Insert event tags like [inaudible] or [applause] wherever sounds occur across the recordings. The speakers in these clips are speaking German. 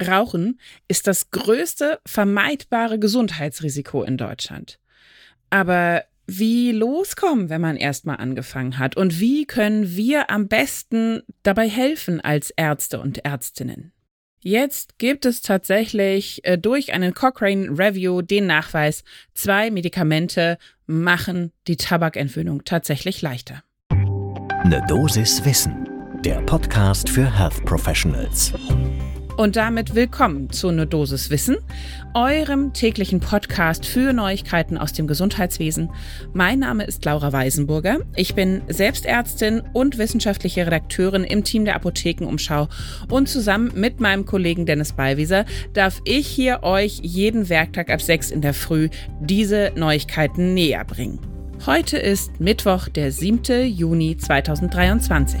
Rauchen ist das größte vermeidbare Gesundheitsrisiko in Deutschland. Aber wie loskommen, wenn man erstmal angefangen hat? Und wie können wir am besten dabei helfen als Ärzte und Ärztinnen? Jetzt gibt es tatsächlich äh, durch einen Cochrane Review den Nachweis, zwei Medikamente machen die Tabakentwöhnung tatsächlich leichter. Eine Dosis Wissen, der Podcast für Health Professionals. Und damit willkommen zu Ne Dosis Wissen, eurem täglichen Podcast für Neuigkeiten aus dem Gesundheitswesen. Mein Name ist Laura Weisenburger. Ich bin Selbstärztin und wissenschaftliche Redakteurin im Team der Apothekenumschau. Und zusammen mit meinem Kollegen Dennis Ballwieser darf ich hier euch jeden Werktag ab 6 in der Früh diese Neuigkeiten näher bringen. Heute ist Mittwoch, der 7. Juni 2023.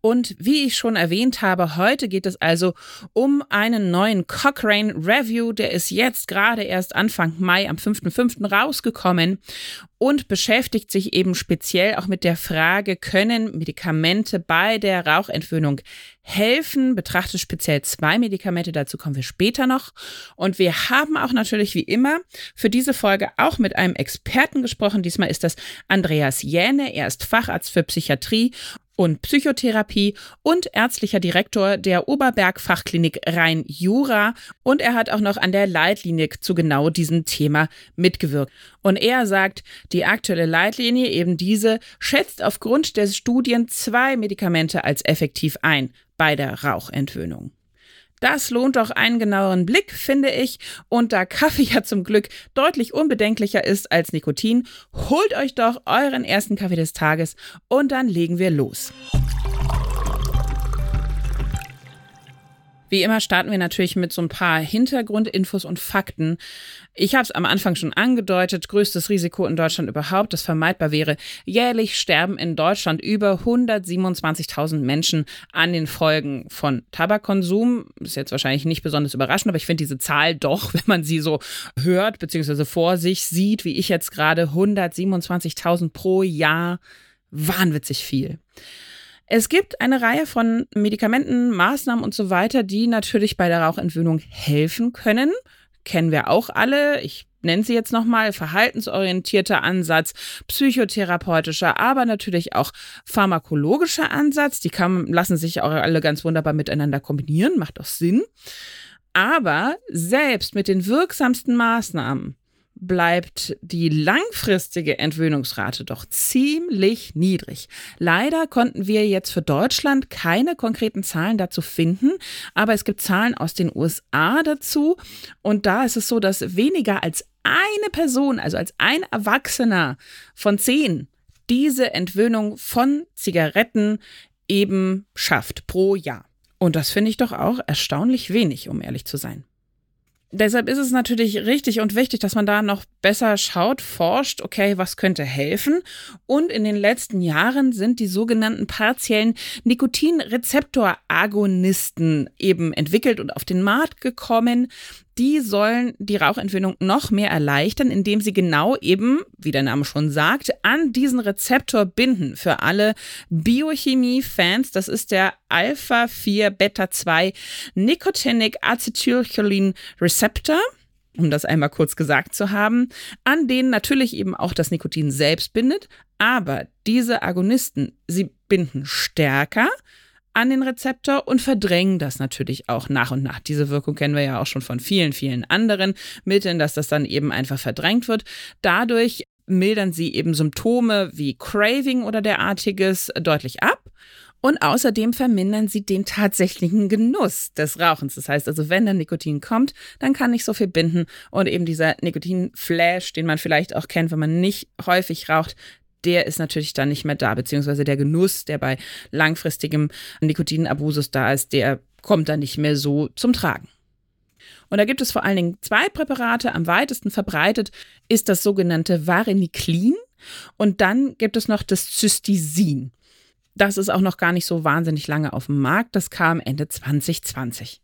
Und wie ich schon erwähnt habe, heute geht es also um einen neuen Cochrane Review. Der ist jetzt gerade erst Anfang Mai am 5.5. rausgekommen und beschäftigt sich eben speziell auch mit der Frage, können Medikamente bei der Rauchentwöhnung helfen? Betrachtet speziell zwei Medikamente, dazu kommen wir später noch. Und wir haben auch natürlich wie immer für diese Folge auch mit einem Experten gesprochen. Diesmal ist das Andreas Jäne. Er ist Facharzt für Psychiatrie und Psychotherapie und ärztlicher Direktor der Oberberg Fachklinik Rhein-Jura und er hat auch noch an der Leitlinie zu genau diesem Thema mitgewirkt. Und er sagt, die aktuelle Leitlinie, eben diese, schätzt aufgrund der Studien zwei Medikamente als effektiv ein bei der Rauchentwöhnung. Das lohnt doch einen genaueren Blick, finde ich. Und da Kaffee ja zum Glück deutlich unbedenklicher ist als Nikotin, holt euch doch euren ersten Kaffee des Tages und dann legen wir los. Wie immer starten wir natürlich mit so ein paar Hintergrundinfos und Fakten. Ich habe es am Anfang schon angedeutet, größtes Risiko in Deutschland überhaupt, das vermeidbar wäre. Jährlich sterben in Deutschland über 127.000 Menschen an den Folgen von Tabakkonsum. Ist jetzt wahrscheinlich nicht besonders überraschend, aber ich finde diese Zahl doch, [laughs] wenn man sie so hört bzw. vor sich sieht, wie ich jetzt gerade, 127.000 pro Jahr, wahnwitzig viel. Es gibt eine Reihe von Medikamenten, Maßnahmen und so weiter, die natürlich bei der Rauchentwöhnung helfen können. Kennen wir auch alle. Ich nenne sie jetzt nochmal, verhaltensorientierter Ansatz, psychotherapeutischer, aber natürlich auch pharmakologischer Ansatz. Die kann, lassen sich auch alle ganz wunderbar miteinander kombinieren, macht auch Sinn. Aber selbst mit den wirksamsten Maßnahmen bleibt die langfristige Entwöhnungsrate doch ziemlich niedrig. Leider konnten wir jetzt für Deutschland keine konkreten Zahlen dazu finden, aber es gibt Zahlen aus den USA dazu und da ist es so, dass weniger als eine Person, also als ein Erwachsener von zehn, diese Entwöhnung von Zigaretten eben schafft pro Jahr. Und das finde ich doch auch erstaunlich wenig, um ehrlich zu sein. Deshalb ist es natürlich richtig und wichtig, dass man da noch besser schaut, forscht, okay, was könnte helfen. Und in den letzten Jahren sind die sogenannten partiellen Nikotinrezeptoragonisten eben entwickelt und auf den Markt gekommen die sollen die Rauchentwöhnung noch mehr erleichtern, indem sie genau eben, wie der Name schon sagt, an diesen Rezeptor binden. Für alle Biochemie-Fans, das ist der Alpha-4-Beta-2 Nicotinic Acetylcholin Receptor um das einmal kurz gesagt zu haben, an denen natürlich eben auch das Nikotin selbst bindet, aber diese Agonisten, sie binden stärker, an den Rezeptor und verdrängen das natürlich auch nach und nach. Diese Wirkung kennen wir ja auch schon von vielen, vielen anderen Mitteln, dass das dann eben einfach verdrängt wird. Dadurch mildern sie eben Symptome wie Craving oder derartiges deutlich ab. Und außerdem vermindern sie den tatsächlichen Genuss des Rauchens. Das heißt also, wenn dann Nikotin kommt, dann kann nicht so viel binden und eben dieser Nikotinflash, den man vielleicht auch kennt, wenn man nicht häufig raucht, der ist natürlich dann nicht mehr da, beziehungsweise der Genuss, der bei langfristigem Nikotinabusus da ist, der kommt dann nicht mehr so zum Tragen. Und da gibt es vor allen Dingen zwei Präparate. Am weitesten verbreitet ist das sogenannte Vareniclin und dann gibt es noch das Cystisin. Das ist auch noch gar nicht so wahnsinnig lange auf dem Markt. Das kam Ende 2020.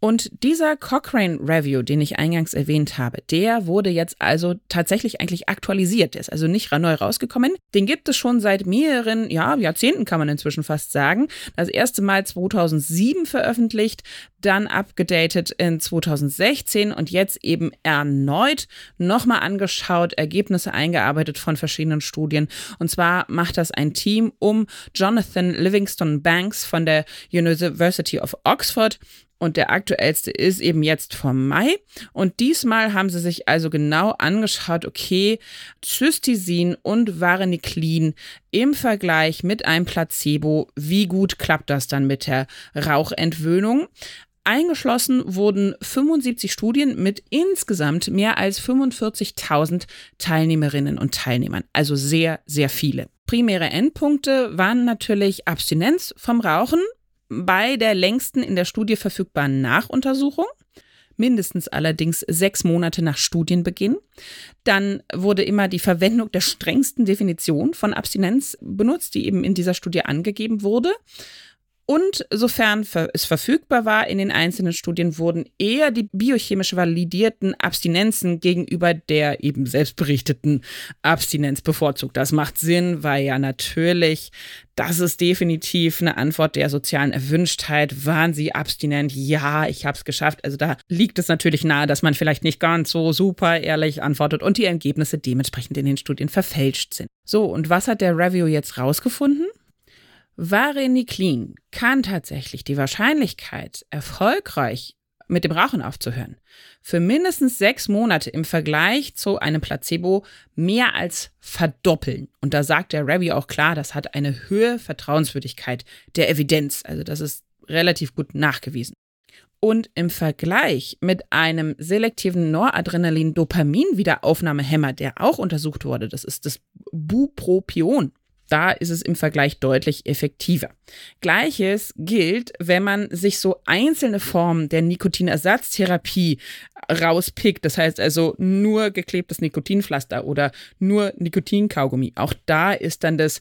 Und dieser Cochrane Review, den ich eingangs erwähnt habe, der wurde jetzt also tatsächlich eigentlich aktualisiert. Der ist also nicht neu rausgekommen. Den gibt es schon seit mehreren ja, Jahrzehnten, kann man inzwischen fast sagen. Das erste Mal 2007 veröffentlicht, dann abgedatet in 2016 und jetzt eben erneut nochmal angeschaut, Ergebnisse eingearbeitet von verschiedenen Studien. Und zwar macht das ein Team um Jonathan Livingston Banks von der University of Oxford und der aktuellste ist eben jetzt vom Mai. Und diesmal haben sie sich also genau angeschaut, okay, Cystisin und Vareniclin im Vergleich mit einem Placebo, wie gut klappt das dann mit der Rauchentwöhnung? Eingeschlossen wurden 75 Studien mit insgesamt mehr als 45.000 Teilnehmerinnen und Teilnehmern, also sehr, sehr viele. Primäre Endpunkte waren natürlich Abstinenz vom Rauchen, bei der längsten in der Studie verfügbaren Nachuntersuchung, mindestens allerdings sechs Monate nach Studienbeginn. Dann wurde immer die Verwendung der strengsten Definition von Abstinenz benutzt, die eben in dieser Studie angegeben wurde. Und sofern es verfügbar war in den einzelnen Studien, wurden eher die biochemisch validierten Abstinenzen gegenüber der eben selbstberichteten Abstinenz bevorzugt. Das macht Sinn, weil ja natürlich, das ist definitiv eine Antwort der sozialen Erwünschtheit. Waren Sie abstinent? Ja, ich habe es geschafft. Also da liegt es natürlich nahe, dass man vielleicht nicht ganz so super ehrlich antwortet und die Ergebnisse dementsprechend in den Studien verfälscht sind. So, und was hat der Review jetzt rausgefunden? Vareniclin kann tatsächlich die Wahrscheinlichkeit, erfolgreich mit dem Rauchen aufzuhören, für mindestens sechs Monate im Vergleich zu einem Placebo mehr als verdoppeln. Und da sagt der Review auch klar, das hat eine höhere Vertrauenswürdigkeit der Evidenz. Also das ist relativ gut nachgewiesen. Und im Vergleich mit einem selektiven Noradrenalin-Dopamin-Wiederaufnahmehemmer, der auch untersucht wurde, das ist das Bupropion, da ist es im Vergleich deutlich effektiver. Gleiches gilt, wenn man sich so einzelne Formen der Nikotinersatztherapie rauspickt. Das heißt also nur geklebtes Nikotinpflaster oder nur Nikotinkaugummi. Auch da ist dann das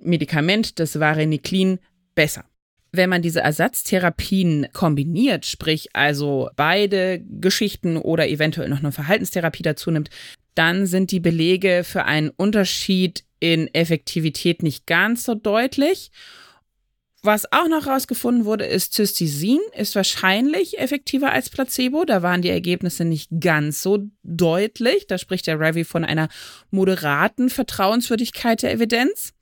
Medikament, das Vareniclin, besser. Wenn man diese Ersatztherapien kombiniert, sprich also beide Geschichten oder eventuell noch eine Verhaltenstherapie dazu nimmt, dann sind die Belege für einen Unterschied in Effektivität nicht ganz so deutlich. Was auch noch herausgefunden wurde, ist, Cystisin ist wahrscheinlich effektiver als Placebo. Da waren die Ergebnisse nicht ganz so deutlich. Da spricht der Ravi von einer moderaten Vertrauenswürdigkeit der Evidenz.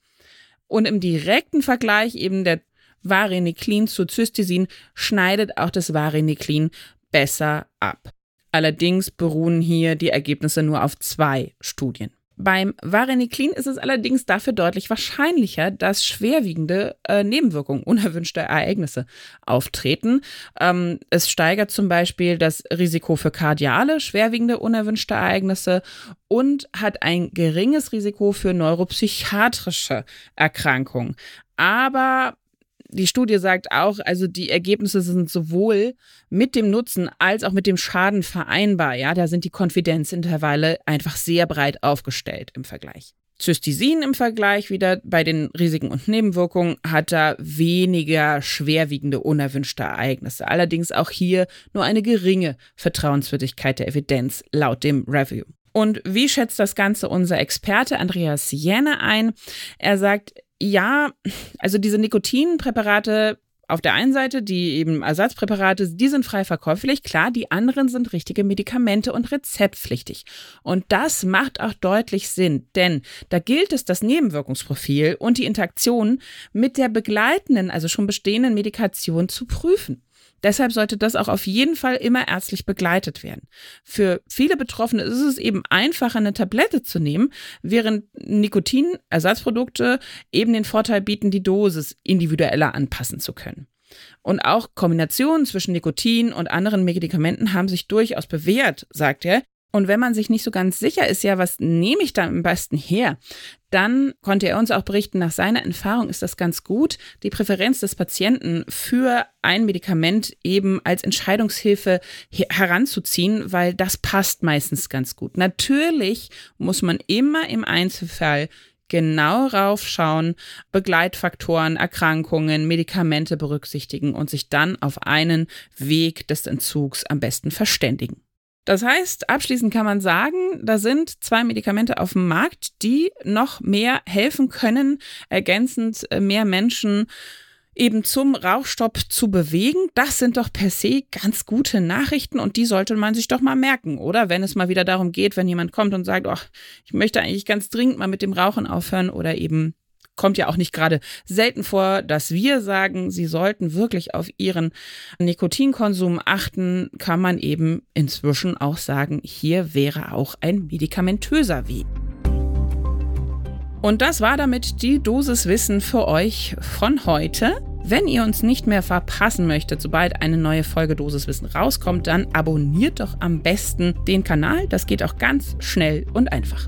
Und im direkten Vergleich eben der Vareniclin zu Cystisin schneidet auch das Vareniclin besser ab. Allerdings beruhen hier die Ergebnisse nur auf zwei Studien. Beim Vareniclin ist es allerdings dafür deutlich wahrscheinlicher, dass schwerwiegende äh, Nebenwirkungen, unerwünschte Ereignisse auftreten. Ähm, es steigert zum Beispiel das Risiko für kardiale, schwerwiegende, unerwünschte Ereignisse und hat ein geringes Risiko für neuropsychiatrische Erkrankungen. Aber die Studie sagt auch, also die Ergebnisse sind sowohl mit dem Nutzen als auch mit dem Schaden vereinbar. Ja, da sind die Konfidenzintervalle einfach sehr breit aufgestellt im Vergleich. Cystisin im Vergleich wieder bei den Risiken und Nebenwirkungen hat da weniger schwerwiegende unerwünschte Ereignisse. Allerdings auch hier nur eine geringe Vertrauenswürdigkeit der Evidenz laut dem Review. Und wie schätzt das Ganze unser Experte Andreas Jenne ein? Er sagt, ja, also diese Nikotinpräparate auf der einen Seite, die eben Ersatzpräparate, die sind frei verkäuflich. Klar, die anderen sind richtige Medikamente und rezeptpflichtig. Und das macht auch deutlich Sinn, denn da gilt es, das Nebenwirkungsprofil und die Interaktion mit der begleitenden, also schon bestehenden Medikation zu prüfen. Deshalb sollte das auch auf jeden Fall immer ärztlich begleitet werden. Für viele Betroffene ist es eben einfacher, eine Tablette zu nehmen, während Nikotinersatzprodukte eben den Vorteil bieten, die Dosis individueller anpassen zu können. Und auch Kombinationen zwischen Nikotin und anderen Medikamenten haben sich durchaus bewährt, sagt er, und wenn man sich nicht so ganz sicher ist, ja, was nehme ich da am besten her, dann konnte er uns auch berichten, nach seiner Erfahrung ist das ganz gut, die Präferenz des Patienten für ein Medikament eben als Entscheidungshilfe heranzuziehen, weil das passt meistens ganz gut. Natürlich muss man immer im Einzelfall genau raufschauen, Begleitfaktoren, Erkrankungen, Medikamente berücksichtigen und sich dann auf einen Weg des Entzugs am besten verständigen. Das heißt, abschließend kann man sagen, da sind zwei Medikamente auf dem Markt, die noch mehr helfen können, ergänzend äh, mehr Menschen eben zum Rauchstopp zu bewegen. Das sind doch per se ganz gute Nachrichten und die sollte man sich doch mal merken, oder? Wenn es mal wieder darum geht, wenn jemand kommt und sagt, oh, ich möchte eigentlich ganz dringend mal mit dem Rauchen aufhören oder eben kommt ja auch nicht gerade selten vor, dass wir sagen, sie sollten wirklich auf ihren Nikotinkonsum achten, kann man eben inzwischen auch sagen, hier wäre auch ein medikamentöser Weg. Und das war damit die Dosiswissen für euch von heute. Wenn ihr uns nicht mehr verpassen möchtet, sobald eine neue Folge Dosiswissen rauskommt, dann abonniert doch am besten den Kanal. Das geht auch ganz schnell und einfach.